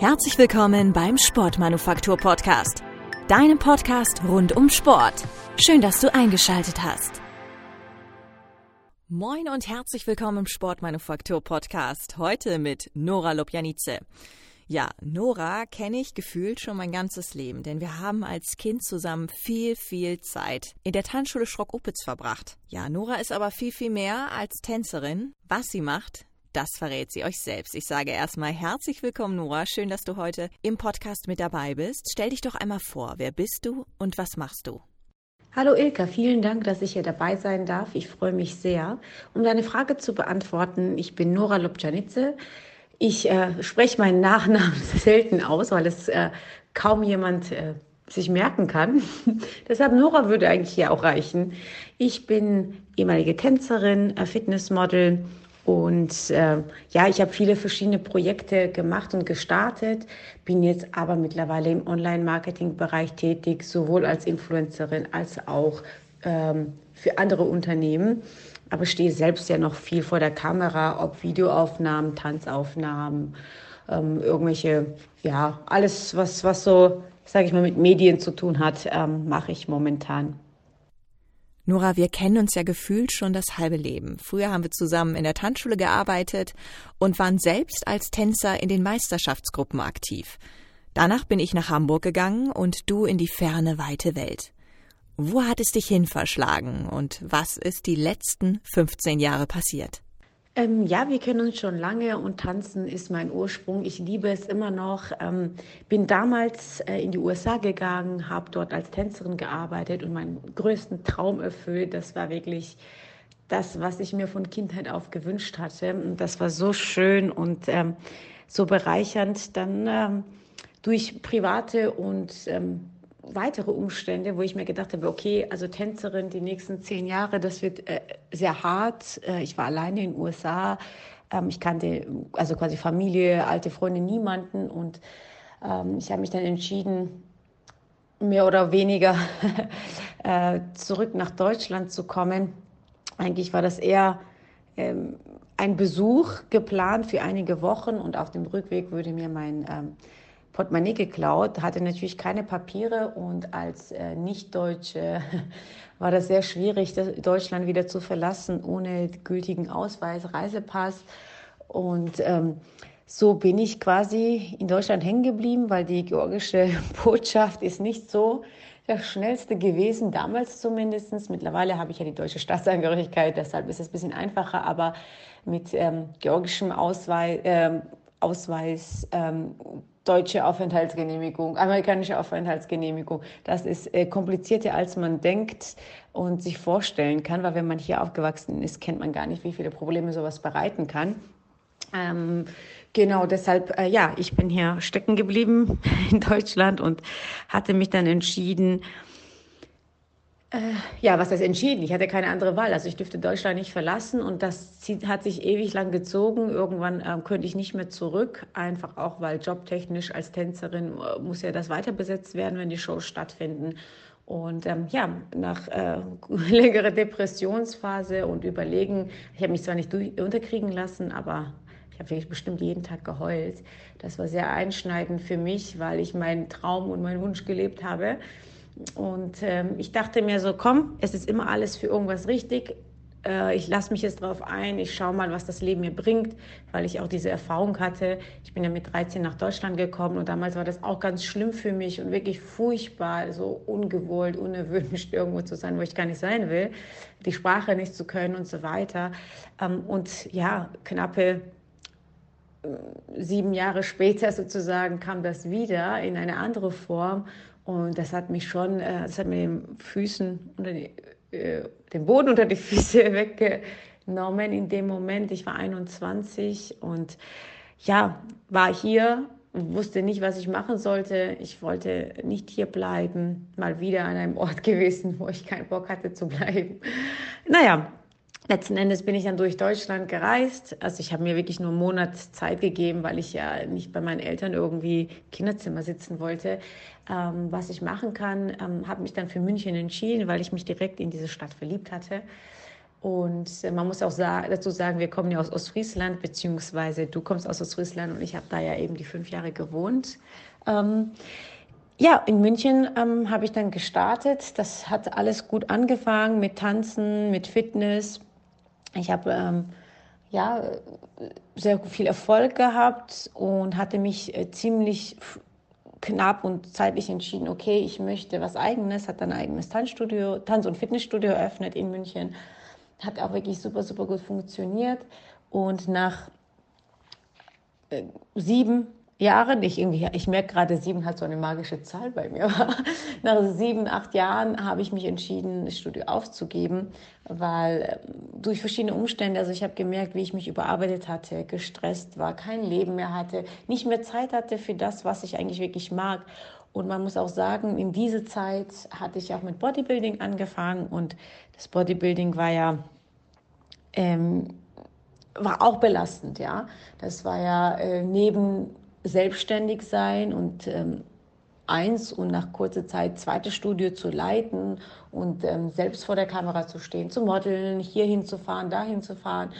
Herzlich willkommen beim Sportmanufaktur Podcast, deinem Podcast rund um Sport. Schön, dass du eingeschaltet hast. Moin und herzlich willkommen im Sportmanufaktur Podcast. Heute mit Nora Lobjanice. Ja, Nora kenne ich gefühlt schon mein ganzes Leben, denn wir haben als Kind zusammen viel, viel Zeit in der Tanzschule Schrock-Opitz verbracht. Ja, Nora ist aber viel, viel mehr als Tänzerin. Was sie macht, das verrät sie euch selbst. Ich sage erstmal herzlich willkommen, Nora. Schön, dass du heute im Podcast mit dabei bist. Stell dich doch einmal vor. Wer bist du und was machst du? Hallo Ilka, vielen Dank, dass ich hier dabei sein darf. Ich freue mich sehr. Um deine Frage zu beantworten, ich bin Nora Lobjanitze. Ich äh, spreche meinen Nachnamen selten aus, weil es äh, kaum jemand äh, sich merken kann. Deshalb Nora würde eigentlich hier auch reichen. Ich bin ehemalige Tänzerin, äh, Fitnessmodel und äh, ja, ich habe viele verschiedene Projekte gemacht und gestartet, bin jetzt aber mittlerweile im Online-Marketing-Bereich tätig, sowohl als Influencerin als auch ähm, für andere Unternehmen. Aber stehe selbst ja noch viel vor der Kamera, ob Videoaufnahmen, Tanzaufnahmen, ähm, irgendwelche, ja, alles, was, was so, sage ich mal, mit Medien zu tun hat, ähm, mache ich momentan. Nora, wir kennen uns ja gefühlt schon das halbe Leben. Früher haben wir zusammen in der Tanzschule gearbeitet und waren selbst als Tänzer in den Meisterschaftsgruppen aktiv. Danach bin ich nach Hamburg gegangen und du in die ferne, weite Welt. Wo hat es dich hin verschlagen und was ist die letzten 15 Jahre passiert? Ähm, ja, wir kennen uns schon lange und Tanzen ist mein Ursprung. Ich liebe es immer noch. Ähm, bin damals äh, in die USA gegangen, habe dort als Tänzerin gearbeitet und meinen größten Traum erfüllt. Das war wirklich das, was ich mir von Kindheit auf gewünscht hatte. Und das war so schön und ähm, so bereichernd. Dann ähm, durch private und ähm, weitere Umstände, wo ich mir gedacht habe, okay, also Tänzerin die nächsten zehn Jahre, das wird äh, sehr hart. Äh, ich war alleine in den USA. Ähm, ich kannte also quasi Familie, alte Freunde, niemanden. Und ähm, ich habe mich dann entschieden, mehr oder weniger äh, zurück nach Deutschland zu kommen. Eigentlich war das eher ähm, ein Besuch geplant für einige Wochen und auf dem Rückweg würde mir mein ähm, Portemonnaie geklaut, hatte natürlich keine Papiere und als äh, Nicht-Deutsche war das sehr schwierig, Deutschland wieder zu verlassen ohne gültigen Ausweis, Reisepass. Und ähm, so bin ich quasi in Deutschland hängen geblieben, weil die georgische Botschaft ist nicht so der schnellste gewesen, damals zumindest. Mittlerweile habe ich ja die deutsche Staatsangehörigkeit, deshalb ist es ein bisschen einfacher, aber mit ähm, georgischem Ausweis, ähm, Ausweis ähm, deutsche Aufenthaltsgenehmigung, amerikanische Aufenthaltsgenehmigung. Das ist äh, komplizierter, als man denkt und sich vorstellen kann, weil wenn man hier aufgewachsen ist, kennt man gar nicht, wie viele Probleme sowas bereiten kann. Ähm, genau, deshalb, äh, ja, ich bin hier stecken geblieben in Deutschland und hatte mich dann entschieden, äh, ja, was heißt entschieden? Ich hatte keine andere Wahl. Also ich dürfte Deutschland nicht verlassen und das hat sich ewig lang gezogen. Irgendwann ähm, könnte ich nicht mehr zurück, einfach auch, weil jobtechnisch als Tänzerin äh, muss ja das weiter besetzt werden, wenn die Shows stattfinden. Und ähm, ja, nach äh, längerer Depressionsphase und Überlegen, ich habe mich zwar nicht unterkriegen lassen, aber ich habe bestimmt jeden Tag geheult. Das war sehr einschneidend für mich, weil ich meinen Traum und meinen Wunsch gelebt habe. Und ähm, ich dachte mir so, komm, es ist immer alles für irgendwas richtig. Äh, ich lasse mich jetzt drauf ein, ich schaue mal, was das Leben mir bringt, weil ich auch diese Erfahrung hatte. Ich bin ja mit 13 nach Deutschland gekommen und damals war das auch ganz schlimm für mich und wirklich furchtbar, so ungewollt, unerwünscht irgendwo zu sein, wo ich gar nicht sein will, die Sprache nicht zu können und so weiter. Ähm, und ja, knappe äh, sieben Jahre später sozusagen kam das wieder in eine andere Form und das hat mich schon, äh, das hat mir den Füßen unter die, äh, den Boden unter die Füße weggenommen in dem Moment. Ich war 21 und ja, war hier, wusste nicht, was ich machen sollte. Ich wollte nicht hier bleiben, mal wieder an einem Ort gewesen, wo ich keinen Bock hatte zu bleiben. Naja, Letzten Endes bin ich dann durch Deutschland gereist. Also ich habe mir wirklich nur einen Monat Zeit gegeben, weil ich ja nicht bei meinen Eltern irgendwie im Kinderzimmer sitzen wollte. Ähm, was ich machen kann, ähm, habe mich dann für München entschieden, weil ich mich direkt in diese Stadt verliebt hatte. Und äh, man muss auch dazu sagen, wir kommen ja aus Ostfriesland, beziehungsweise du kommst aus Ostfriesland und ich habe da ja eben die fünf Jahre gewohnt. Ähm, ja, in München ähm, habe ich dann gestartet. Das hat alles gut angefangen mit Tanzen, mit Fitness. Ich habe ähm, ja sehr viel Erfolg gehabt und hatte mich äh, ziemlich knapp und zeitlich entschieden, okay, ich möchte was eigenes, hat dann ein eigenes Tanzstudio, Tanz- und Fitnessstudio eröffnet in München. Hat auch wirklich super, super gut funktioniert. Und nach äh, sieben Jahren, ich, irgendwie, ich merke gerade, sieben hat so eine magische Zahl bei mir. Nach sieben, acht Jahren habe ich mich entschieden, das Studio aufzugeben, weil ähm, durch verschiedene Umstände, also ich habe gemerkt, wie ich mich überarbeitet hatte, gestresst war, kein Leben mehr hatte, nicht mehr Zeit hatte für das, was ich eigentlich wirklich mag. Und man muss auch sagen, in diese Zeit hatte ich auch mit Bodybuilding angefangen und das Bodybuilding war ja ähm, war auch belastend, ja. Das war ja äh, neben selbstständig sein und ähm, eins und nach kurzer Zeit zweites Studio zu leiten und ähm, selbst vor der Kamera zu stehen, zu modeln, hier hinzufahren, da hinzufahren.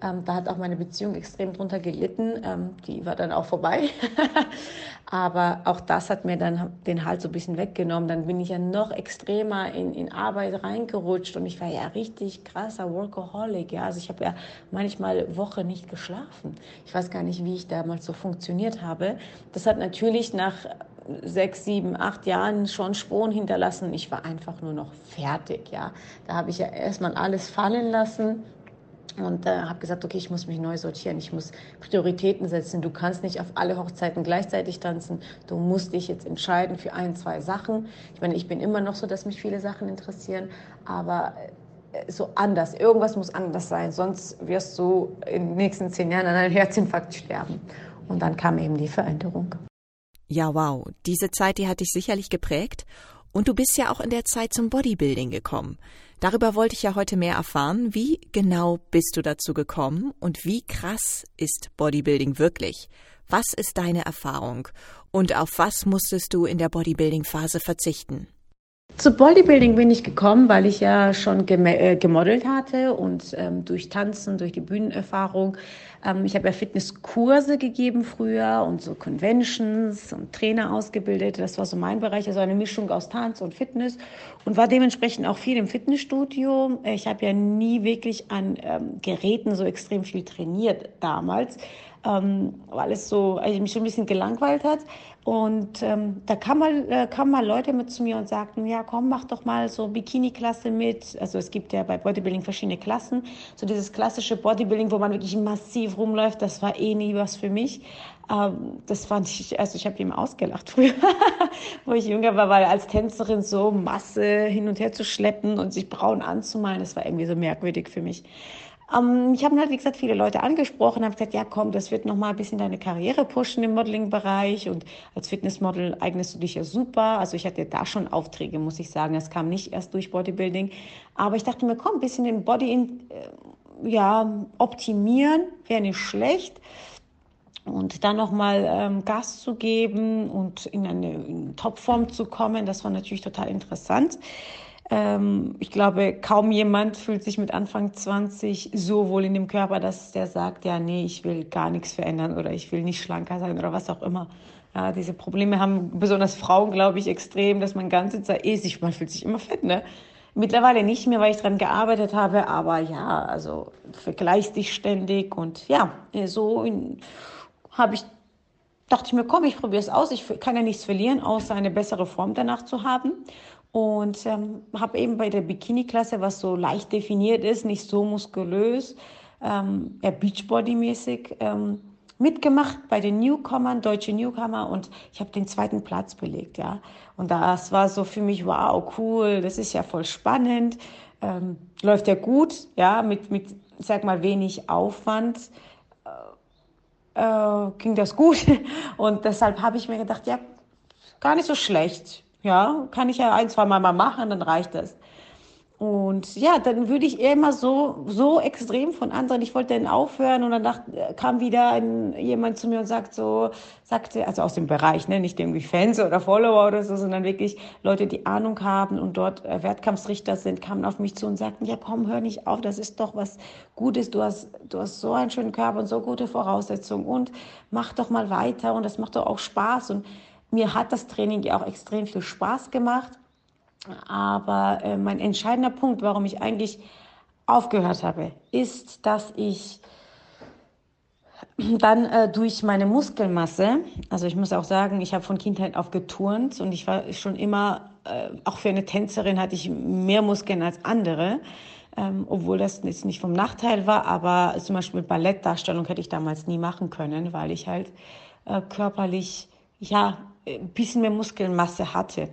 Ähm, da hat auch meine Beziehung extrem drunter gelitten. Ähm, die war dann auch vorbei. Aber auch das hat mir dann den Halt so ein bisschen weggenommen. Dann bin ich ja noch extremer in, in Arbeit reingerutscht und ich war ja richtig krasser Workaholic. Ja? Also ich habe ja manchmal Woche nicht geschlafen. Ich weiß gar nicht, wie ich damals so funktioniert habe. Das hat natürlich nach sechs, sieben, acht Jahren schon Spuren hinterlassen. Ich war einfach nur noch fertig. Ja? Da habe ich ja erstmal alles fallen lassen und äh, habe gesagt, okay, ich muss mich neu sortieren, ich muss Prioritäten setzen. Du kannst nicht auf alle Hochzeiten gleichzeitig tanzen. Du musst dich jetzt entscheiden für ein, zwei Sachen. Ich meine, ich bin immer noch so, dass mich viele Sachen interessieren, aber äh, so anders. Irgendwas muss anders sein, sonst wirst du in den nächsten zehn Jahren an einem Herzinfarkt sterben. Und dann kam eben die Veränderung. Ja, wow. Diese Zeit, die hat dich sicherlich geprägt. Und du bist ja auch in der Zeit zum Bodybuilding gekommen. Darüber wollte ich ja heute mehr erfahren. Wie genau bist du dazu gekommen und wie krass ist Bodybuilding wirklich? Was ist deine Erfahrung und auf was musstest du in der Bodybuilding-Phase verzichten? Zu Bodybuilding bin ich gekommen, weil ich ja schon äh, gemodelt hatte und ähm, durch Tanzen, durch die Bühnenerfahrung. Ähm, ich habe ja Fitnesskurse gegeben früher und so Conventions und Trainer ausgebildet. Das war so mein Bereich, also eine Mischung aus Tanz und Fitness und war dementsprechend auch viel im Fitnessstudio. Ich habe ja nie wirklich an ähm, Geräten so extrem viel trainiert damals ähm, weil es so, also mich schon ein bisschen gelangweilt hat. Und ähm, da kamen mal, äh, kamen mal Leute mit zu mir und sagten, ja komm, mach doch mal so Bikini-Klasse mit. Also es gibt ja bei Bodybuilding verschiedene Klassen. So dieses klassische Bodybuilding, wo man wirklich massiv rumläuft, das war eh nie was für mich. Ähm, das fand ich, also ich habe ihm ausgelacht früher, wo ich jünger war, weil als Tänzerin so Masse hin und her zu schleppen und sich braun anzumalen, das war irgendwie so merkwürdig für mich. Ähm, ich habe halt, wie gesagt, viele Leute angesprochen, habe gesagt, ja komm, das wird nochmal ein bisschen deine Karriere pushen im Modeling-Bereich und als Fitnessmodel eignest du dich ja super. Also ich hatte da schon Aufträge, muss ich sagen. Das kam nicht erst durch Bodybuilding. Aber ich dachte mir, komm, ein bisschen den Body in, äh, ja, optimieren, wäre nicht schlecht und dann nochmal ähm, Gas zu geben und in eine in Topform zu kommen, das war natürlich total interessant. Ähm, ich glaube, kaum jemand fühlt sich mit Anfang 20 so wohl in dem Körper, dass der sagt, ja, nee, ich will gar nichts verändern oder ich will nicht schlanker sein oder was auch immer. Ja, diese Probleme haben besonders Frauen, glaube ich, extrem, dass man ganze Zeit eh sich, man fühlt sich immer fett, ne? Mittlerweile nicht mehr, weil ich dran gearbeitet habe, aber ja, also vergleichst dich ständig und ja, so habe ich dachte ich mir, komm, ich probiere es aus. Ich kann ja nichts verlieren, außer eine bessere Form danach zu haben. Und ähm, habe eben bei der Bikini-Klasse, was so leicht definiert ist, nicht so muskulös, ähm, eher Beachbody-mäßig, ähm, mitgemacht bei den Newcomern, deutsche Newcomer. Und ich habe den zweiten Platz belegt, ja. Und das war so für mich, wow, cool, das ist ja voll spannend, ähm, läuft ja gut, ja, mit, mit, sag mal, wenig Aufwand. Äh, äh, ging das gut. Und deshalb habe ich mir gedacht, ja, gar nicht so schlecht, ja, kann ich ja ein, zwei Mal mal machen, dann reicht das. Und ja, dann würde ich immer so, so extrem von anderen, ich wollte dann aufhören und dann dachte, kam wieder ein, jemand zu mir und sagt so, sagte, also aus dem Bereich, ne, nicht irgendwie Fans oder Follower oder so, sondern wirklich Leute, die Ahnung haben und dort äh, Wettkampfsrichter sind, kamen auf mich zu und sagten, ja komm, hör nicht auf, das ist doch was Gutes, du hast, du hast so einen schönen Körper und so gute Voraussetzungen und mach doch mal weiter und das macht doch auch Spaß und mir hat das Training ja auch extrem viel Spaß gemacht. Aber äh, mein entscheidender Punkt, warum ich eigentlich aufgehört habe, ist, dass ich dann äh, durch meine Muskelmasse, also ich muss auch sagen, ich habe von Kindheit auf geturnt und ich war schon immer, äh, auch für eine Tänzerin hatte ich mehr Muskeln als andere, ähm, obwohl das jetzt nicht vom Nachteil war, aber zum Beispiel Ballettdarstellung hätte ich damals nie machen können, weil ich halt äh, körperlich, ja, ein bisschen mehr Muskelmasse hatte.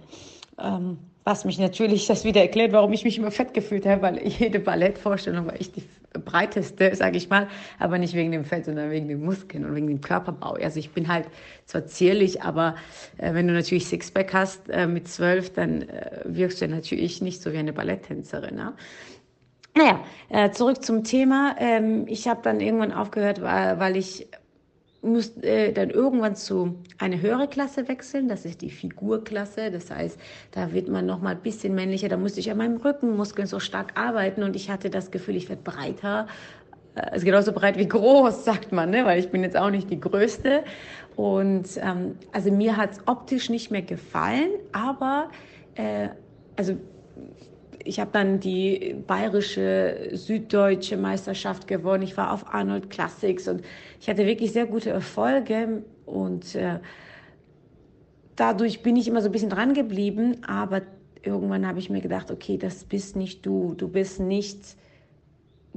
Ähm, was mich natürlich das wieder erklärt, warum ich mich immer fett gefühlt habe, weil jede Ballettvorstellung war echt die breiteste, sage ich mal, aber nicht wegen dem Fett, sondern wegen den Muskeln und wegen dem Körperbau. Also ich bin halt zwar zierlich, aber äh, wenn du natürlich Sixpack hast äh, mit zwölf, dann äh, wirkst du natürlich nicht so wie eine Balletttänzerin. Ne? Naja, äh, zurück zum Thema. Ähm, ich habe dann irgendwann aufgehört, weil, weil ich muss äh, dann irgendwann zu eine höhere Klasse wechseln. Das ist die Figurklasse. Das heißt, da wird man noch mal ein bisschen männlicher. Da musste ich an meinem Rückenmuskeln so stark arbeiten und ich hatte das Gefühl, ich werde breiter. Äh, ist genauso breit wie groß, sagt man, ne? weil ich bin jetzt auch nicht die Größte. Und ähm, also mir hat es optisch nicht mehr gefallen, aber äh, also ich habe dann die bayerische, süddeutsche Meisterschaft gewonnen. Ich war auf Arnold Classics und ich hatte wirklich sehr gute Erfolge und äh, dadurch bin ich immer so ein bisschen dran geblieben. Aber irgendwann habe ich mir gedacht, okay, das bist nicht du. Du bist nicht.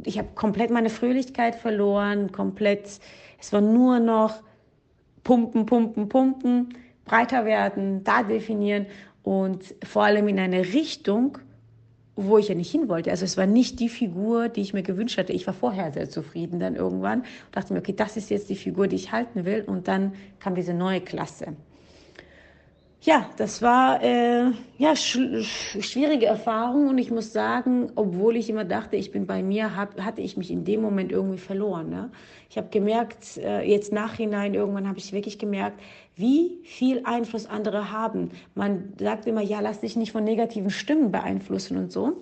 Ich habe komplett meine Fröhlichkeit verloren, komplett. Es war nur noch pumpen, pumpen, pumpen, breiter werden, da definieren und vor allem in eine Richtung, wo ich ja nicht hin wollte. Also es war nicht die Figur, die ich mir gewünscht hatte. Ich war vorher sehr zufrieden dann irgendwann dachte mir, okay, das ist jetzt die Figur, die ich halten will. Und dann kam diese neue Klasse. Ja, das war äh, ja sch schwierige Erfahrung und ich muss sagen, obwohl ich immer dachte, ich bin bei mir, hab, hatte ich mich in dem Moment irgendwie verloren. Ne? Ich habe gemerkt, äh, jetzt nachhinein irgendwann habe ich wirklich gemerkt, wie viel Einfluss andere haben. Man sagt immer, ja, lass dich nicht von negativen Stimmen beeinflussen und so.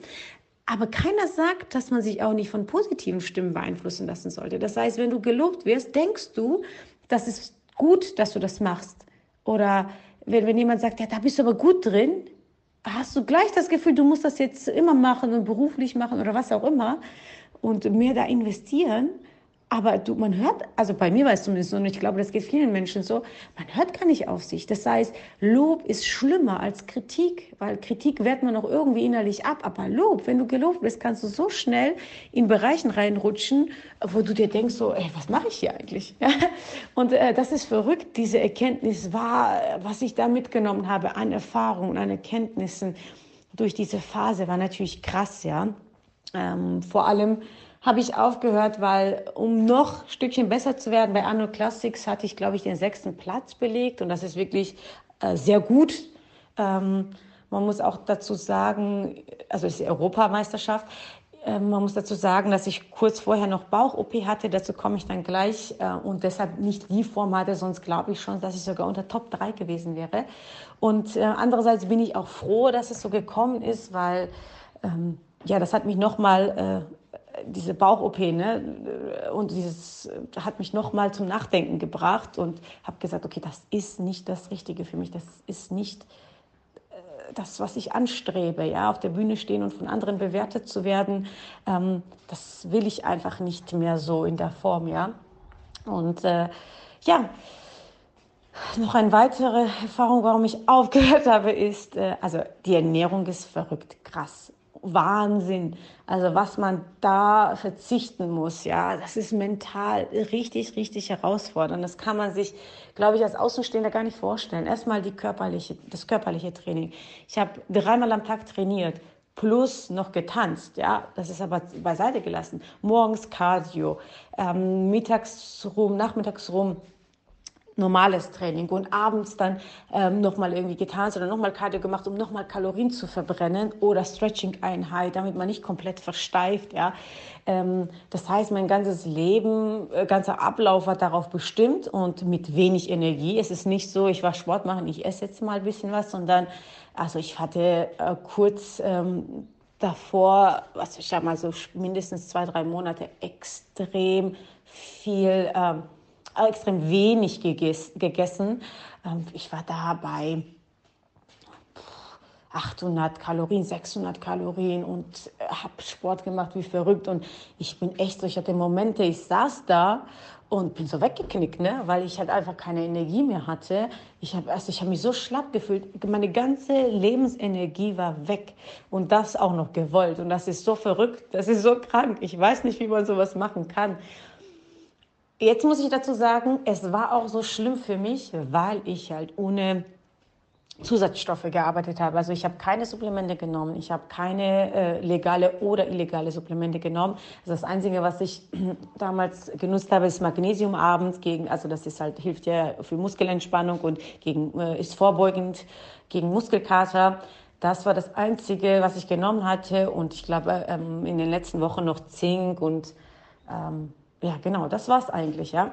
Aber keiner sagt, dass man sich auch nicht von positiven Stimmen beeinflussen lassen sollte. Das heißt, wenn du gelobt wirst, denkst du, das ist gut, dass du das machst. Oder wenn, wenn jemand sagt, ja, da bist du aber gut drin, hast du gleich das Gefühl, du musst das jetzt immer machen und beruflich machen oder was auch immer und mehr da investieren. Aber du, man hört, also bei mir war es zumindest so, und ich glaube, das geht vielen Menschen so, man hört gar nicht auf sich. Das heißt, Lob ist schlimmer als Kritik, weil Kritik wehrt man noch irgendwie innerlich ab. Aber Lob, wenn du gelobt bist, kannst du so schnell in Bereichen reinrutschen, wo du dir denkst, so, ey, was mache ich hier eigentlich? und äh, das ist verrückt. Diese Erkenntnis war, was ich da mitgenommen habe an Erfahrungen, an Erkenntnissen durch diese Phase, war natürlich krass, ja. Ähm, vor allem, habe ich aufgehört, weil um noch ein Stückchen besser zu werden, bei Anno Classics hatte ich, glaube ich, den sechsten Platz belegt und das ist wirklich äh, sehr gut. Ähm, man muss auch dazu sagen, also es ist die Europameisterschaft, äh, man muss dazu sagen, dass ich kurz vorher noch Bauch-OP hatte, dazu komme ich dann gleich äh, und deshalb nicht die Form hatte, sonst glaube ich schon, dass ich sogar unter Top 3 gewesen wäre. Und äh, andererseits bin ich auch froh, dass es so gekommen ist, weil ähm, ja, das hat mich nochmal äh, diese Bauch-OP, ne? Und dieses hat mich nochmal zum Nachdenken gebracht und habe gesagt, okay, das ist nicht das Richtige für mich, das ist nicht äh, das, was ich anstrebe, ja, auf der Bühne stehen und von anderen bewertet zu werden, ähm, das will ich einfach nicht mehr so in der Form, ja. Und äh, ja, noch eine weitere Erfahrung, warum ich aufgehört habe, ist, äh, also die Ernährung ist verrückt krass. Wahnsinn. Also was man da verzichten muss, ja, das ist mental richtig, richtig herausfordernd. Das kann man sich, glaube ich, als Außenstehender gar nicht vorstellen. Erstmal die körperliche, das körperliche Training. Ich habe dreimal am Tag trainiert plus noch getanzt, ja, das ist aber beiseite gelassen. Morgens Cardio, ähm, mittags rum, nachmittags rum normales Training und abends dann ähm, nochmal irgendwie getan oder nochmal Cardio gemacht, um nochmal Kalorien zu verbrennen oder Stretching-Einheit, damit man nicht komplett versteift. Ja. Ähm, das heißt, mein ganzes Leben, äh, ganzer Ablauf war darauf bestimmt und mit wenig Energie. Es ist nicht so, ich war Sport machen, ich esse jetzt mal ein bisschen was, sondern also ich hatte äh, kurz ähm, davor, was ich sag mal so mindestens zwei, drei Monate extrem viel ähm, extrem wenig gegessen. Ähm, ich war da bei 800 Kalorien, 600 Kalorien und äh, habe Sport gemacht wie verrückt. Und ich bin echt so, ich hatte Momente, ich saß da und bin so weggeknickt, ne? weil ich halt einfach keine Energie mehr hatte. Ich habe also hab mich so schlapp gefühlt. Meine ganze Lebensenergie war weg und das auch noch gewollt. Und das ist so verrückt, das ist so krank. Ich weiß nicht, wie man sowas machen kann. Jetzt muss ich dazu sagen, es war auch so schlimm für mich, weil ich halt ohne Zusatzstoffe gearbeitet habe. Also ich habe keine Supplemente genommen, ich habe keine äh, legale oder illegale Supplemente genommen. Also das Einzige, was ich damals genutzt habe, ist Magnesium abends gegen, also das ist halt hilft ja für Muskelentspannung und gegen äh, ist vorbeugend gegen Muskelkater. Das war das Einzige, was ich genommen hatte und ich glaube ähm, in den letzten Wochen noch Zink und ähm, ja, genau, das war es eigentlich, ja.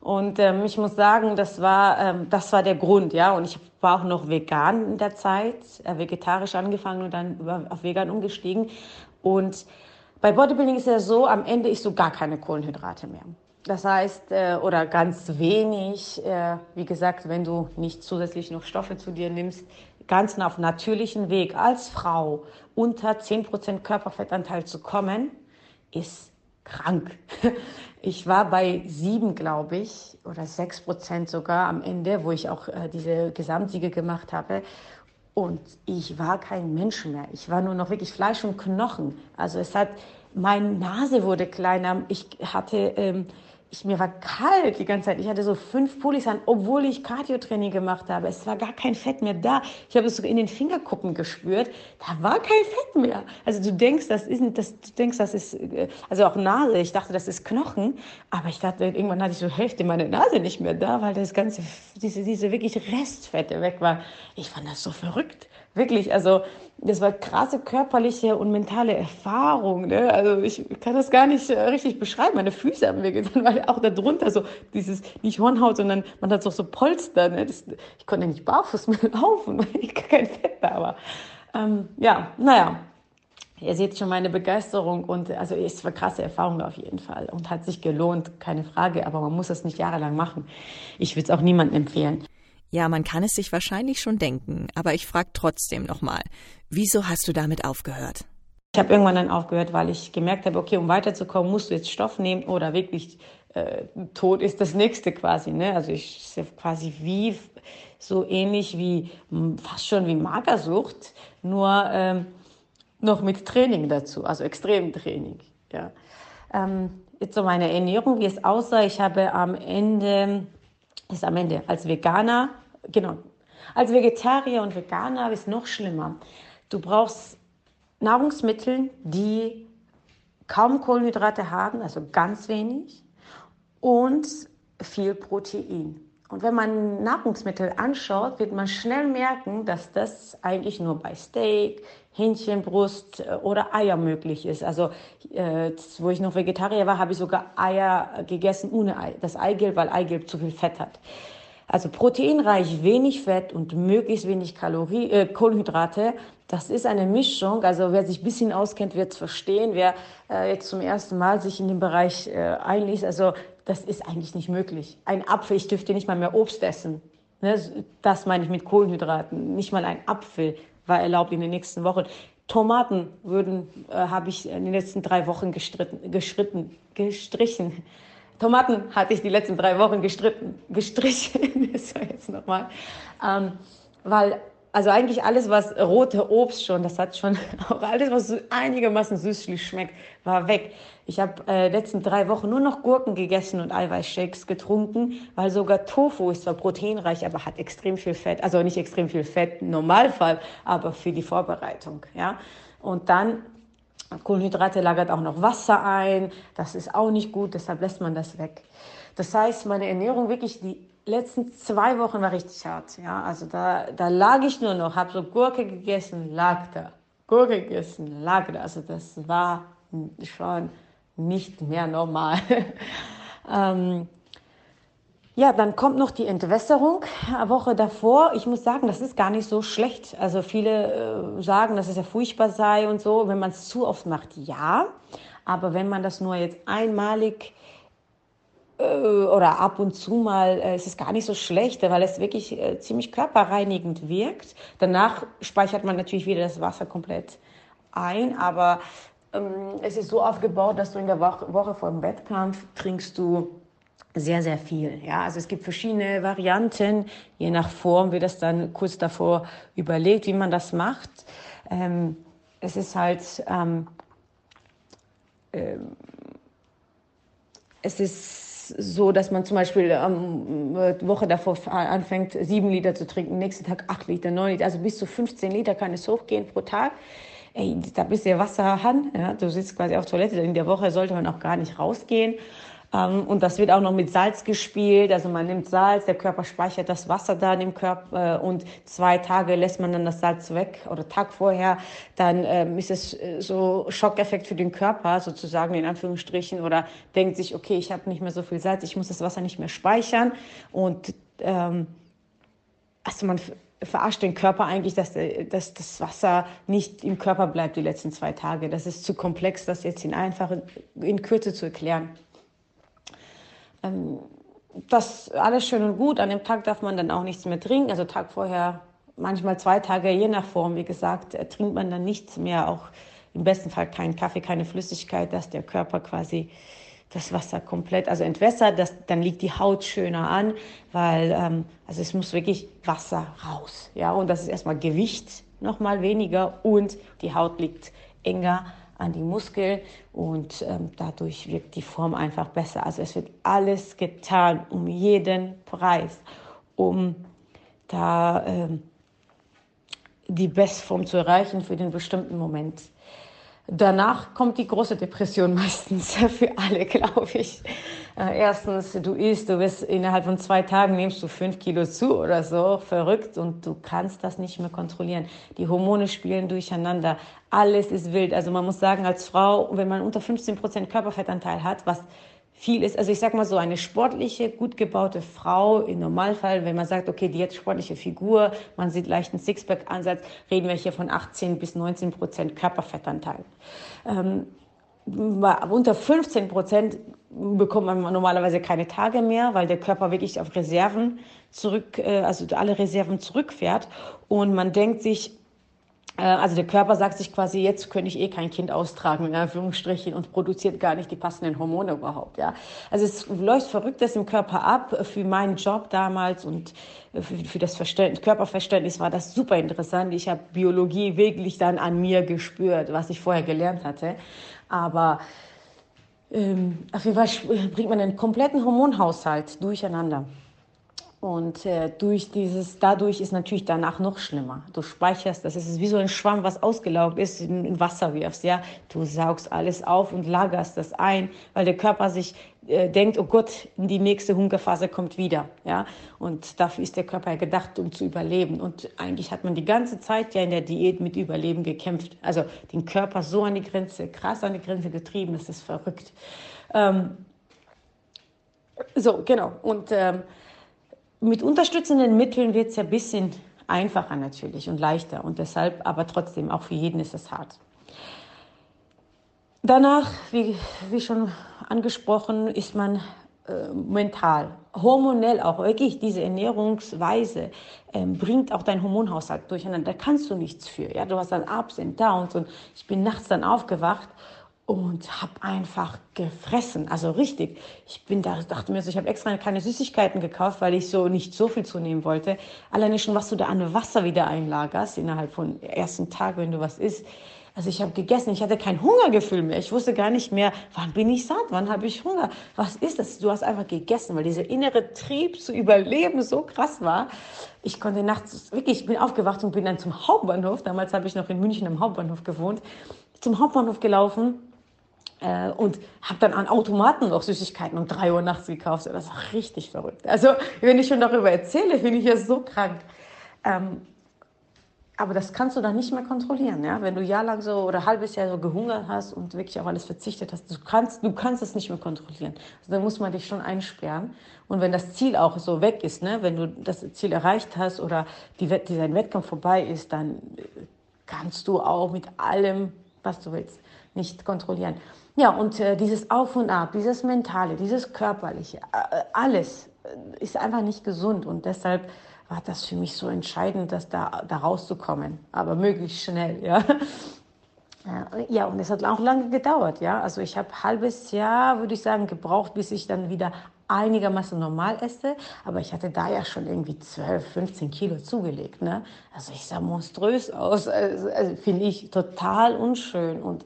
Und ähm, ich muss sagen, das war, ähm, das war der Grund, ja. Und ich war auch noch vegan in der Zeit, äh, vegetarisch angefangen und dann auf vegan umgestiegen. Und bei Bodybuilding ist ja so, am Ende isst du gar keine Kohlenhydrate mehr. Das heißt, äh, oder ganz wenig, äh, wie gesagt, wenn du nicht zusätzlich noch Stoffe zu dir nimmst, ganz auf natürlichen Weg als Frau unter 10% Körperfettanteil zu kommen, ist krank. Ich war bei sieben, glaube ich, oder sechs Prozent sogar am Ende, wo ich auch äh, diese Gesamtsiege gemacht habe. Und ich war kein Mensch mehr. Ich war nur noch wirklich Fleisch und Knochen. Also es hat, meine Nase wurde kleiner. Ich hatte ähm, ich, mir war kalt die ganze Zeit. Ich hatte so fünf Pullis an, obwohl ich Cardio-Training gemacht habe. Es war gar kein Fett mehr da. Ich habe es sogar in den Fingerkuppen gespürt. Da war kein Fett mehr. Also du denkst, das ist, das, du denkst, das ist, äh, also auch Nase. Ich dachte, das ist Knochen. Aber ich dachte, irgendwann hatte ich so Hälfte meiner Nase nicht mehr da, weil das ganze, diese, diese wirklich Restfette weg war. Ich fand das so verrückt. Wirklich, also das war krasse körperliche und mentale Erfahrung. Ne? Also ich kann das gar nicht äh, richtig beschreiben. Meine Füße haben mir getan, weil auch darunter so dieses, nicht Hornhaut, sondern man hat auch so Polster. Ne? Das, ich konnte nicht barfuß mehr laufen, weil ich kein Fett da war. Ähm, ja, naja, ihr seht schon meine Begeisterung und also es war krasse Erfahrung auf jeden Fall und hat sich gelohnt, keine Frage, aber man muss das nicht jahrelang machen. Ich würde es auch niemandem empfehlen. Ja, man kann es sich wahrscheinlich schon denken, aber ich frage trotzdem nochmal, wieso hast du damit aufgehört? Ich habe irgendwann dann aufgehört, weil ich gemerkt habe, okay, um weiterzukommen, musst du jetzt Stoff nehmen oder wirklich äh, Tod ist das nächste quasi. Ne? Also ich quasi wie so ähnlich wie fast schon wie Magersucht, nur ähm, noch mit Training dazu, also Extremtraining. Ja. Ähm, jetzt so meine Ernährung, wie es aussah. Ich habe am Ende, ist am Ende als Veganer genau. Als Vegetarier und Veganer ist noch schlimmer. Du brauchst Nahrungsmittel, die kaum Kohlenhydrate haben, also ganz wenig, und viel Protein. Und wenn man Nahrungsmittel anschaut, wird man schnell merken, dass das eigentlich nur bei Steak, Hähnchenbrust äh, oder Eier möglich ist. Also, äh, wo ich noch Vegetarier war, habe ich sogar Eier gegessen ohne Ei. Das Eigelb, weil Eigelb zu viel Fett hat. Also proteinreich, wenig Fett und möglichst wenig Kalorie, äh, Kohlenhydrate. Das ist eine Mischung. Also wer sich ein bisschen auskennt, wird es verstehen. Wer äh, jetzt zum ersten Mal sich in den Bereich äh, einliest, also das ist eigentlich nicht möglich. Ein Apfel, ich dürfte nicht mal mehr Obst essen. Ne? Das meine ich mit Kohlenhydraten. Nicht mal ein Apfel war erlaubt in den nächsten Wochen. Tomaten würden, äh, habe ich in den letzten drei Wochen gestritten, geschritten, gestrichen. Tomaten hatte ich die letzten drei Wochen gestritten, gestrichen, das war jetzt nochmal, ähm, weil also eigentlich alles, was rote Obst schon, das hat schon auch alles, was einigermaßen süßlich schmeckt, war weg. Ich habe äh, letzten drei Wochen nur noch Gurken gegessen und Eiweißshakes getrunken, weil sogar Tofu ist zwar proteinreich, aber hat extrem viel Fett, also nicht extrem viel Fett im Normalfall, aber für die Vorbereitung, ja. Und dann Kohlenhydrate lagert auch noch Wasser ein. Das ist auch nicht gut, deshalb lässt man das weg. Das heißt, meine Ernährung wirklich die letzten zwei Wochen war richtig hart. Ja, also da, da lag ich nur noch, habe so Gurke gegessen, lag da. Gurke gegessen, lag da. Also das war schon nicht mehr normal. ähm, ja, dann kommt noch die Entwässerung eine Woche davor. Ich muss sagen, das ist gar nicht so schlecht. Also viele äh, sagen, dass es ja furchtbar sei und so. Wenn man es zu oft macht, ja. Aber wenn man das nur jetzt einmalig oder ab und zu mal, äh, ist es gar nicht so schlecht, weil es wirklich äh, ziemlich körperreinigend wirkt. Danach speichert man natürlich wieder das Wasser komplett ein, aber ähm, es ist so aufgebaut, dass du in der Woche, Woche vor dem Wettkampf trinkst du sehr, sehr viel. Ja, also es gibt verschiedene Varianten. Je nach Form wird das dann kurz davor überlegt, wie man das macht. Ähm, es ist halt, ähm, ähm, es ist so, dass man zum Beispiel ähm, Woche davor anfängt, sieben Liter zu trinken, nächsten Tag acht Liter, neun Liter, also bis zu 15 Liter kann es hochgehen pro Tag. Ey, da bist du ja Wasserhahn, ja, du sitzt quasi auf Toilette, in der Woche sollte man auch gar nicht rausgehen. Ähm, und das wird auch noch mit Salz gespielt. Also man nimmt Salz, der Körper speichert das Wasser da im Körper äh, und zwei Tage lässt man dann das Salz weg oder Tag vorher. Dann ähm, ist es äh, so Schockeffekt für den Körper sozusagen in Anführungsstrichen oder denkt sich, okay, ich habe nicht mehr so viel Salz, ich muss das Wasser nicht mehr speichern. Und ähm, also man verarscht den Körper eigentlich, dass, äh, dass das Wasser nicht im Körper bleibt die letzten zwei Tage. Das ist zu komplex, das jetzt in einfache, in Kürze zu erklären. Ähm, das alles schön und gut. An dem Tag darf man dann auch nichts mehr trinken. Also Tag vorher, manchmal zwei Tage, je nach Form, wie gesagt, äh, trinkt man dann nichts mehr. Auch im besten Fall keinen Kaffee, keine Flüssigkeit, dass der Körper quasi das Wasser komplett, also entwässert, das, dann liegt die Haut schöner an, weil ähm, also es muss wirklich Wasser raus, ja, und das ist erstmal Gewicht noch mal weniger und die Haut liegt enger an die Muskeln und ähm, dadurch wirkt die Form einfach besser. Also es wird alles getan um jeden Preis, um da ähm, die Bestform zu erreichen für den bestimmten Moment. Danach kommt die große Depression meistens für alle, glaube ich. Äh, erstens, du isst, du wirst innerhalb von zwei Tagen nimmst du fünf Kilo zu oder so, verrückt und du kannst das nicht mehr kontrollieren. Die Hormone spielen durcheinander, alles ist wild. Also man muss sagen, als Frau, wenn man unter 15 Prozent Körperfettanteil hat, was viel ist. Also ich sag mal so, eine sportliche, gut gebaute Frau im Normalfall, wenn man sagt, okay, die hat sportliche Figur, man sieht leichten Sixpack-Ansatz, reden wir hier von 18 bis 19 Prozent Körperfettanteil. Ähm, unter 15 Prozent bekommt man normalerweise keine Tage mehr, weil der Körper wirklich auf Reserven zurück, äh, also alle Reserven zurückfährt und man denkt sich, also der Körper sagt sich quasi, jetzt könnte ich eh kein Kind austragen, in Anführungsstrichen, und produziert gar nicht die passenden Hormone überhaupt. Ja? Also es läuft Verrücktes im Körper ab. Für meinen Job damals und für, für das Verständnis, Körperverständnis war das super interessant. Ich habe Biologie wirklich dann an mir gespürt, was ich vorher gelernt hatte. Aber ähm, auf jeden Fall bringt man einen kompletten Hormonhaushalt durcheinander. Und äh, durch dieses, dadurch ist natürlich danach noch schlimmer. Du speicherst, das ist wie so ein Schwamm, was ausgelaugt ist, in, in Wasser wirfst, ja. Du saugst alles auf und lagerst das ein, weil der Körper sich äh, denkt, oh Gott, die nächste Hungerphase kommt wieder, ja. Und dafür ist der Körper gedacht, um zu überleben. Und eigentlich hat man die ganze Zeit ja in der Diät mit Überleben gekämpft. Also den Körper so an die Grenze, krass an die Grenze getrieben, das ist verrückt. Ähm, so, genau. Und ähm, mit unterstützenden Mitteln wird es ja ein bisschen einfacher natürlich und leichter und deshalb aber trotzdem auch für jeden ist es hart. Danach, wie, wie schon angesprochen, ist man äh, mental, hormonell auch wirklich diese Ernährungsweise ähm, bringt auch dein Hormonhaushalt durcheinander. Da kannst du nichts für. Ja, du hast dann Ups und Downs und ich bin nachts dann aufgewacht und habe einfach gefressen, also richtig. Ich bin da, dachte mir so, ich habe extra keine Süßigkeiten gekauft, weil ich so nicht so viel zunehmen wollte. Alleine schon, was du da an Wasser wieder einlagerst innerhalb von ersten Tag, wenn du was isst. Also ich habe gegessen, ich hatte kein Hungergefühl mehr. Ich wusste gar nicht mehr, wann bin ich satt, wann habe ich Hunger. Was ist das? Du hast einfach gegessen, weil dieser innere Trieb zu überleben so krass war. Ich konnte nachts wirklich, ich bin aufgewacht und bin dann zum Hauptbahnhof. Damals habe ich noch in München am Hauptbahnhof gewohnt zum Hauptbahnhof gelaufen äh, und habe dann an Automaten noch Süßigkeiten um drei Uhr nachts gekauft. Das war richtig verrückt. Also wenn ich schon darüber erzähle, finde ich es so krank. Ähm, aber das kannst du dann nicht mehr kontrollieren, ja? Wenn du jahrelang so oder halbes Jahr so gehungert hast und wirklich auf alles verzichtet hast, du kannst, du kannst es nicht mehr kontrollieren. Also da muss man dich schon einsperren. Und wenn das Ziel auch so weg ist, ne? wenn du das Ziel erreicht hast oder die, die, dein Wettkampf vorbei ist, dann kannst du auch mit allem, was du willst, nicht kontrollieren. Ja, und äh, dieses Auf und Ab, dieses Mentale, dieses Körperliche, äh, alles äh, ist einfach nicht gesund. Und deshalb war das für mich so entscheidend, dass da, da rauszukommen, aber möglichst schnell, ja. Ja, und es hat auch lange gedauert, ja. Also ich habe halbes Jahr, würde ich sagen, gebraucht, bis ich dann wieder einigermaßen normal esse. Aber ich hatte da ja schon irgendwie 12, 15 Kilo zugelegt, ne. Also ich sah monströs aus, also, also finde ich total unschön und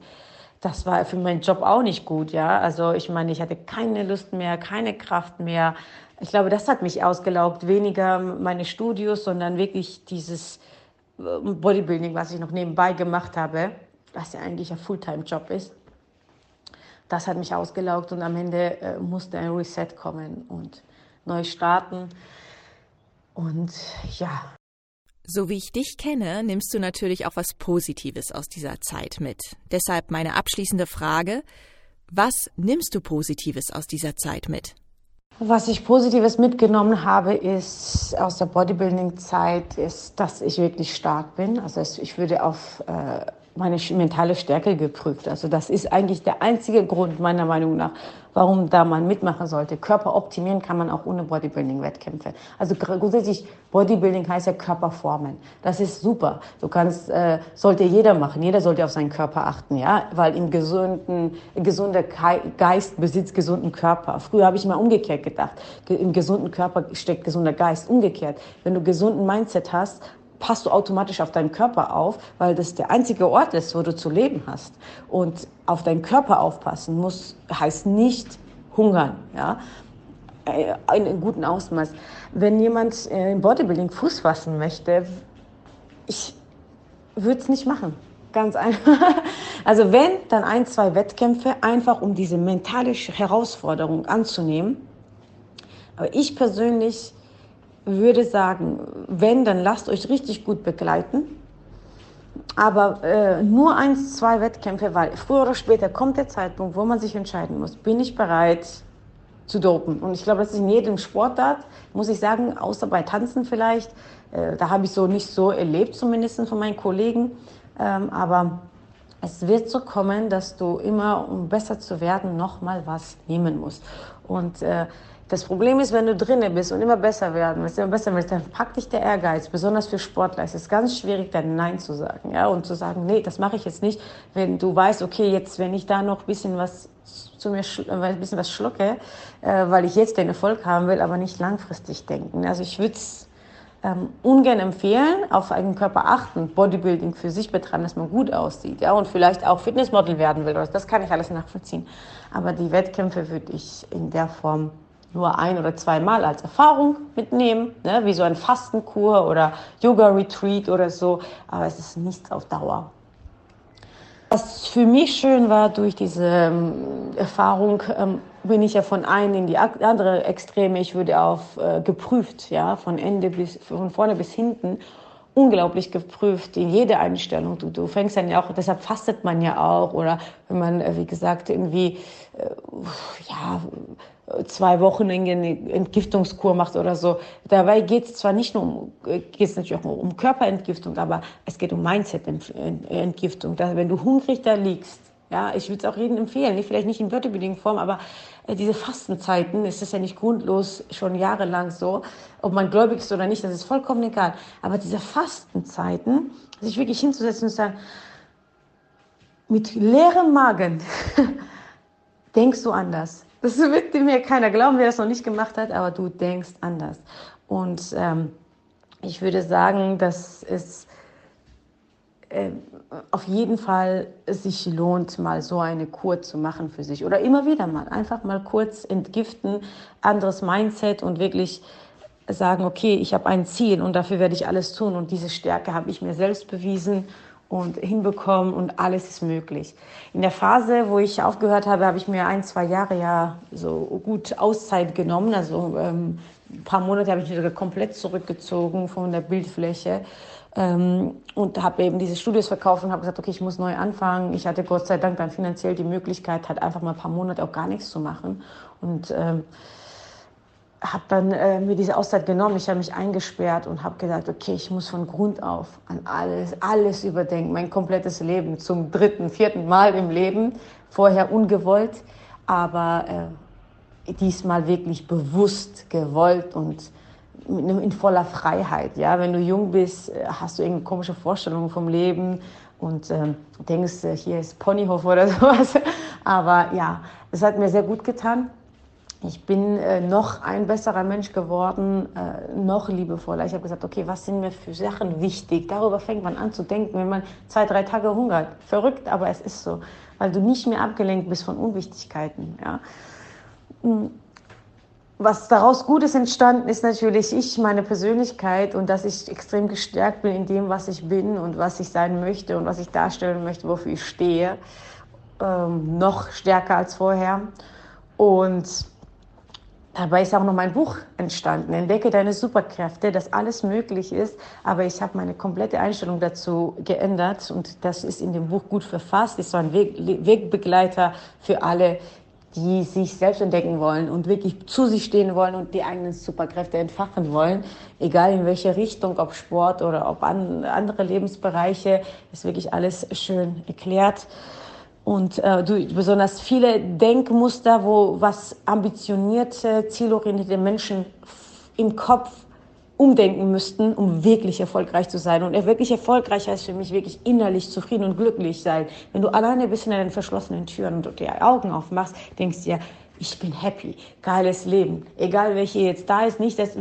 das war für meinen Job auch nicht gut, ja. Also ich meine, ich hatte keine Lust mehr, keine Kraft mehr. Ich glaube, das hat mich ausgelaugt. Weniger meine Studios, sondern wirklich dieses äh, Bodybuilding, was ich noch nebenbei gemacht habe, was ja eigentlich ein Fulltime-Job ist. Das hat mich ausgelaugt und am Ende äh, musste ein Reset kommen und neu starten. Und ja, so wie ich dich kenne, nimmst du natürlich auch was Positives aus dieser Zeit mit. Deshalb meine abschließende Frage, was nimmst du Positives aus dieser Zeit mit? Was ich Positives mitgenommen habe, ist aus der Bodybuilding-Zeit, ist, dass ich wirklich stark bin. Also ich würde auf äh, meine mentale Stärke geprüft. Also das ist eigentlich der einzige Grund meiner Meinung nach, warum da man mitmachen sollte. Körper optimieren kann man auch ohne Bodybuilding-Wettkämpfe. Also grundsätzlich Bodybuilding heißt ja Körperformen. Das ist super. Du kannst, äh, sollte jeder machen. Jeder sollte auf seinen Körper achten, ja, weil im gesunden, gesunder Geist besitzt gesunden Körper. Früher habe ich mal umgekehrt gedacht. Im gesunden Körper steckt gesunder Geist. Umgekehrt. Wenn du gesunden Mindset hast, passt du automatisch auf deinen Körper auf, weil das der einzige Ort ist, wo du zu leben hast. Und auf deinen Körper aufpassen muss, heißt nicht hungern, ja, äh, in einem guten Ausmaß. Wenn jemand äh, im Bodybuilding Fuß fassen möchte, ich würde es nicht machen. Ganz einfach. Also wenn, dann ein, zwei Wettkämpfe, einfach um diese mentale Herausforderung anzunehmen. Aber ich persönlich würde sagen, wenn, dann lasst euch richtig gut begleiten. Aber äh, nur eins, zwei Wettkämpfe, weil früher oder später kommt der Zeitpunkt, wo man sich entscheiden muss, bin ich bereit zu dopen. Und ich glaube, das ist in jedem Sportart, muss ich sagen, außer bei Tanzen vielleicht. Äh, da habe ich so nicht so erlebt, zumindest von meinen Kollegen. Ähm, aber es wird so kommen, dass du immer, um besser zu werden, nochmal was nehmen musst. Und äh, das Problem ist, wenn du drinnen bist und immer besser werden willst, immer besser willst, dann packt dich der Ehrgeiz, besonders für Sportler. Es ist ganz schwierig, dann Nein zu sagen, ja, und zu sagen, nee, das mache ich jetzt nicht. Wenn du weißt, okay, jetzt, wenn ich da noch ein bisschen was zu mir, äh, ein bisschen was schlucke, äh, weil ich jetzt den Erfolg haben will, aber nicht langfristig denken. Also ich würde es ähm, ungern empfehlen, auf eigenen Körper achten, Bodybuilding für sich betreiben, dass man gut aussieht, ja, und vielleicht auch Fitnessmodel werden will. Das kann ich alles nachvollziehen. Aber die Wettkämpfe würde ich in der Form nur ein oder zweimal als Erfahrung mitnehmen, ne, wie so ein Fastenkur oder Yoga-Retreat oder so, aber es ist nichts auf Dauer. Was für mich schön war durch diese ähm, Erfahrung, ähm, bin ich ja von einem in die andere Extreme, ich würde auf äh, geprüft, ja, von Ende bis, von vorne bis hinten. Unglaublich geprüft in jede Einstellung. Du, du fängst dann ja auch, deshalb fastet man ja auch. Oder wenn man, äh, wie gesagt, irgendwie, äh, ja, zwei Wochen eine Entgiftungskur macht oder so. Dabei geht es zwar nicht nur um, geht es natürlich auch um Körperentgiftung, aber es geht um Mindset-Entgiftung. Wenn du hungrig da liegst, ja, ich würde es auch jedem empfehlen, vielleicht nicht in bodybuilding Form, aber äh, diese Fastenzeiten, es ist ja nicht grundlos schon jahrelang so, ob man gläubig ist oder nicht, das ist vollkommen egal. Aber diese Fastenzeiten, sich wirklich hinzusetzen und zu sagen, mit leerem Magen denkst du anders. Das wird mir keiner glauben, wer das noch nicht gemacht hat, aber du denkst anders. Und ähm, ich würde sagen, dass es äh, auf jeden Fall sich lohnt, mal so eine Kur zu machen für sich. Oder immer wieder mal. Einfach mal kurz entgiften, anderes Mindset und wirklich sagen, okay, ich habe ein Ziel und dafür werde ich alles tun. Und diese Stärke habe ich mir selbst bewiesen und hinbekommen und alles ist möglich. In der Phase, wo ich aufgehört habe, habe ich mir ein, zwei Jahre ja so gut Auszeit genommen. Also ähm, ein paar Monate habe ich mich komplett zurückgezogen von der Bildfläche ähm, und habe eben diese Studios verkauft und habe gesagt, okay, ich muss neu anfangen. Ich hatte Gott sei Dank dann finanziell die Möglichkeit, halt einfach mal ein paar Monate auch gar nichts zu machen und ähm, habe dann äh, mir diese Auszeit genommen. Ich habe mich eingesperrt und habe gesagt, okay, ich muss von Grund auf an alles, alles überdenken, mein komplettes Leben zum dritten, vierten Mal im Leben. Vorher ungewollt, aber äh, diesmal wirklich bewusst gewollt und in voller Freiheit. Ja, wenn du jung bist, äh, hast du irgendeine komische Vorstellung vom Leben und ähm, denkst, äh, hier ist Ponyhof oder sowas. Aber ja, es hat mir sehr gut getan. Ich bin äh, noch ein besserer Mensch geworden, äh, noch liebevoller. Ich habe gesagt, okay, was sind mir für Sachen wichtig? Darüber fängt man an zu denken, wenn man zwei, drei Tage hungert. Verrückt, aber es ist so, weil du nicht mehr abgelenkt bist von Unwichtigkeiten. Ja? Hm was daraus Gutes entstanden ist natürlich ich, meine Persönlichkeit und dass ich extrem gestärkt bin in dem, was ich bin und was ich sein möchte und was ich darstellen möchte, wofür ich stehe. Ähm, noch stärker als vorher. Und dabei ist auch noch mein Buch entstanden. Entdecke deine Superkräfte, dass alles möglich ist. Aber ich habe meine komplette Einstellung dazu geändert und das ist in dem Buch gut verfasst. Ist so ein Weg, Wegbegleiter für alle, die sich selbst entdecken wollen und wirklich zu sich stehen wollen und die eigenen Superkräfte entfachen wollen, egal in welche Richtung, ob Sport oder ob an, andere Lebensbereiche, ist wirklich alles schön erklärt. Und äh, du, besonders viele Denkmuster, wo was ambitionierte, zielorientierte Menschen im Kopf umdenken müssten, um wirklich erfolgreich zu sein. Und wirklich erfolgreich heißt für mich wirklich innerlich zufrieden und glücklich sein. Wenn du alleine bist in deinen verschlossenen Türen und die Augen aufmachst, denkst du dir, ich bin happy, geiles Leben, egal welche jetzt da ist, nicht, das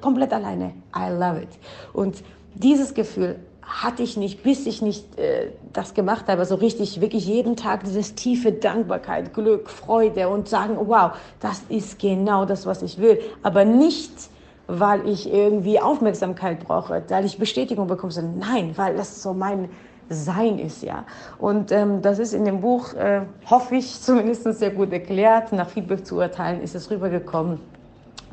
komplett alleine. I love it. Und dieses Gefühl hatte ich nicht, bis ich nicht äh, das gemacht habe, so richtig, wirklich jeden Tag dieses tiefe Dankbarkeit, Glück, Freude und sagen, wow, das ist genau das, was ich will, aber nicht weil ich irgendwie Aufmerksamkeit brauche, weil ich Bestätigung bekomme. Nein, weil das so mein Sein ist, ja. Und ähm, das ist in dem Buch, äh, hoffe ich, zumindest sehr gut erklärt. Nach Feedback zu urteilen ist es rübergekommen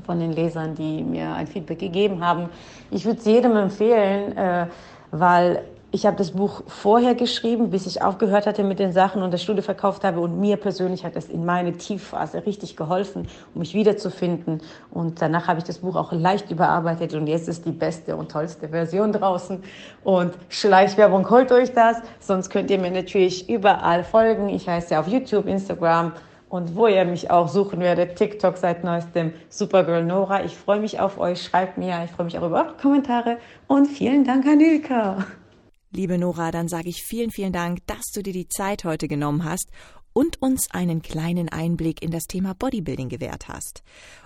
von den Lesern, die mir ein Feedback gegeben haben. Ich würde es jedem empfehlen, äh, weil ich habe das Buch vorher geschrieben, bis ich aufgehört hatte mit den Sachen und das Studio verkauft habe. Und mir persönlich hat es in meine Tiefphase richtig geholfen, um mich wiederzufinden. Und danach habe ich das Buch auch leicht überarbeitet und jetzt ist die beste und tollste Version draußen. Und Schleichwerbung, holt euch das. Sonst könnt ihr mir natürlich überall folgen. Ich heiße ja auf YouTube, Instagram und wo ihr mich auch suchen werdet, TikTok seit neuestem Supergirl Nora. Ich freue mich auf euch. Schreibt mir. Ich freue mich auch über eure Kommentare. Und vielen Dank an Ilka. Liebe Nora, dann sage ich vielen, vielen Dank, dass du dir die Zeit heute genommen hast und uns einen kleinen Einblick in das Thema Bodybuilding gewährt hast.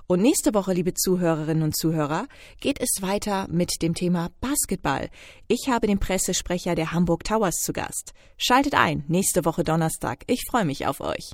Und nächste Woche, liebe Zuhörerinnen und Zuhörer, geht es weiter mit dem Thema Basketball. Ich habe den Pressesprecher der Hamburg Towers zu Gast. Schaltet ein, nächste Woche Donnerstag. Ich freue mich auf euch.